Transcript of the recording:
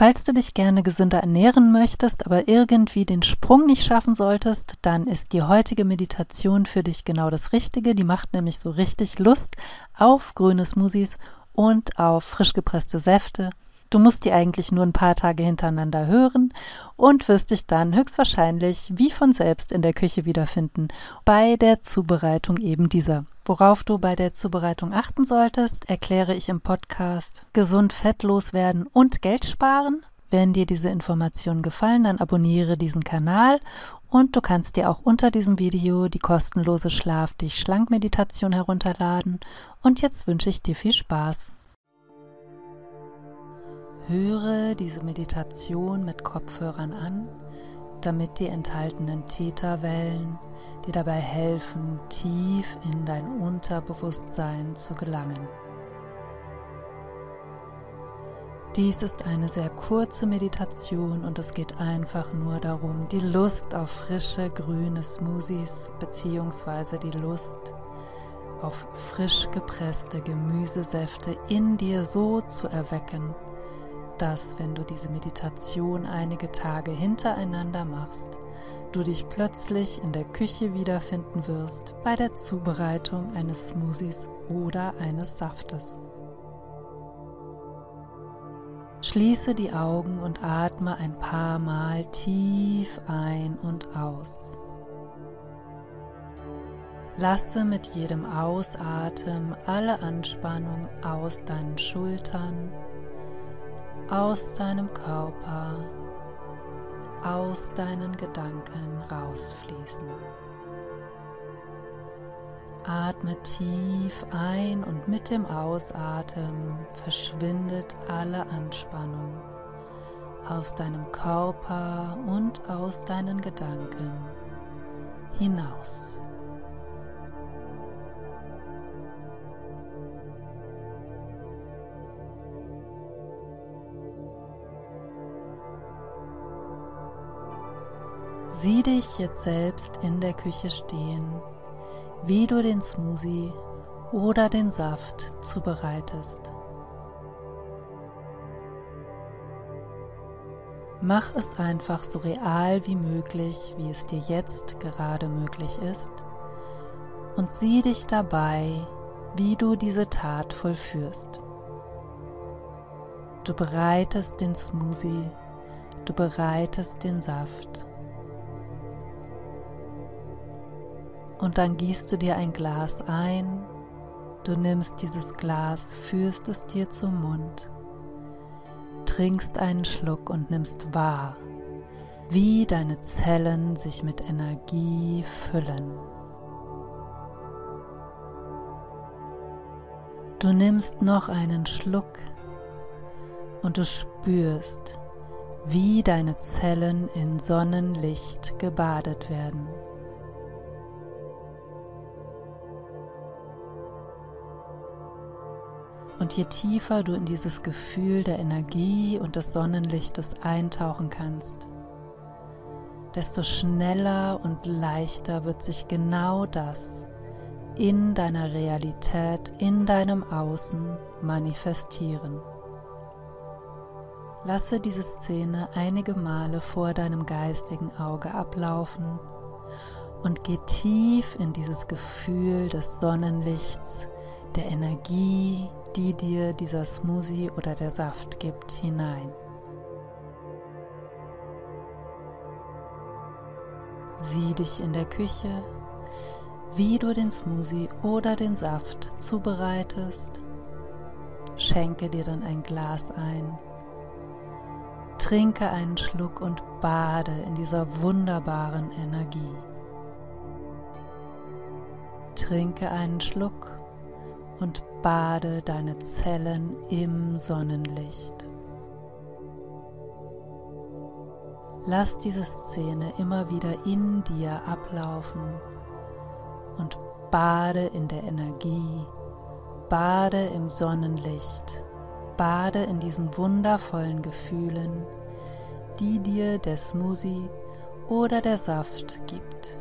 Falls du dich gerne gesünder ernähren möchtest, aber irgendwie den Sprung nicht schaffen solltest, dann ist die heutige Meditation für dich genau das Richtige. Die macht nämlich so richtig Lust auf grüne Smoothies und auf frisch gepresste Säfte. Du musst die eigentlich nur ein paar Tage hintereinander hören und wirst dich dann höchstwahrscheinlich wie von selbst in der Küche wiederfinden bei der Zubereitung eben dieser. Worauf du bei der Zubereitung achten solltest, erkläre ich im Podcast Gesund fettlos werden und Geld sparen. Wenn dir diese Informationen gefallen, dann abonniere diesen Kanal und du kannst dir auch unter diesem Video die kostenlose Schlaf dich schlank Meditation herunterladen. Und jetzt wünsche ich dir viel Spaß. Höre diese Meditation mit Kopfhörern an, damit die enthaltenen Theta-Wellen dir dabei helfen, tief in dein Unterbewusstsein zu gelangen. Dies ist eine sehr kurze Meditation und es geht einfach nur darum, die Lust auf frische grüne Smoothies bzw. die Lust auf frisch gepresste Gemüsesäfte in dir so zu erwecken, dass wenn du diese Meditation einige Tage hintereinander machst, du dich plötzlich in der Küche wiederfinden wirst bei der Zubereitung eines Smoothies oder eines Saftes. Schließe die Augen und atme ein paar Mal tief ein und aus. Lasse mit jedem Ausatmen alle Anspannung aus deinen Schultern, aus deinem Körper, aus deinen Gedanken rausfließen. Atme tief ein und mit dem Ausatmen verschwindet alle Anspannung aus deinem Körper und aus deinen Gedanken hinaus. Sieh dich jetzt selbst in der Küche stehen, wie du den Smoothie oder den Saft zubereitest. Mach es einfach so real wie möglich, wie es dir jetzt gerade möglich ist, und sieh dich dabei, wie du diese Tat vollführst. Du bereitest den Smoothie, du bereitest den Saft. Und dann gießt du dir ein Glas ein, du nimmst dieses Glas, führst es dir zum Mund, trinkst einen Schluck und nimmst wahr, wie deine Zellen sich mit Energie füllen. Du nimmst noch einen Schluck und du spürst, wie deine Zellen in Sonnenlicht gebadet werden. Und je tiefer du in dieses Gefühl der Energie und des Sonnenlichtes eintauchen kannst, desto schneller und leichter wird sich genau das in deiner Realität, in deinem Außen manifestieren. Lasse diese Szene einige Male vor deinem geistigen Auge ablaufen und geh tief in dieses Gefühl des Sonnenlichts, der Energie, die dir dieser Smoothie oder der Saft gibt, hinein. Sieh dich in der Küche, wie du den Smoothie oder den Saft zubereitest. Schenke dir dann ein Glas ein. Trinke einen Schluck und bade in dieser wunderbaren Energie. Trinke einen Schluck und bade deine Zellen im Sonnenlicht. Lass diese Szene immer wieder in dir ablaufen und bade in der Energie, bade im Sonnenlicht, bade in diesen wundervollen Gefühlen, die dir der Smoothie oder der Saft gibt.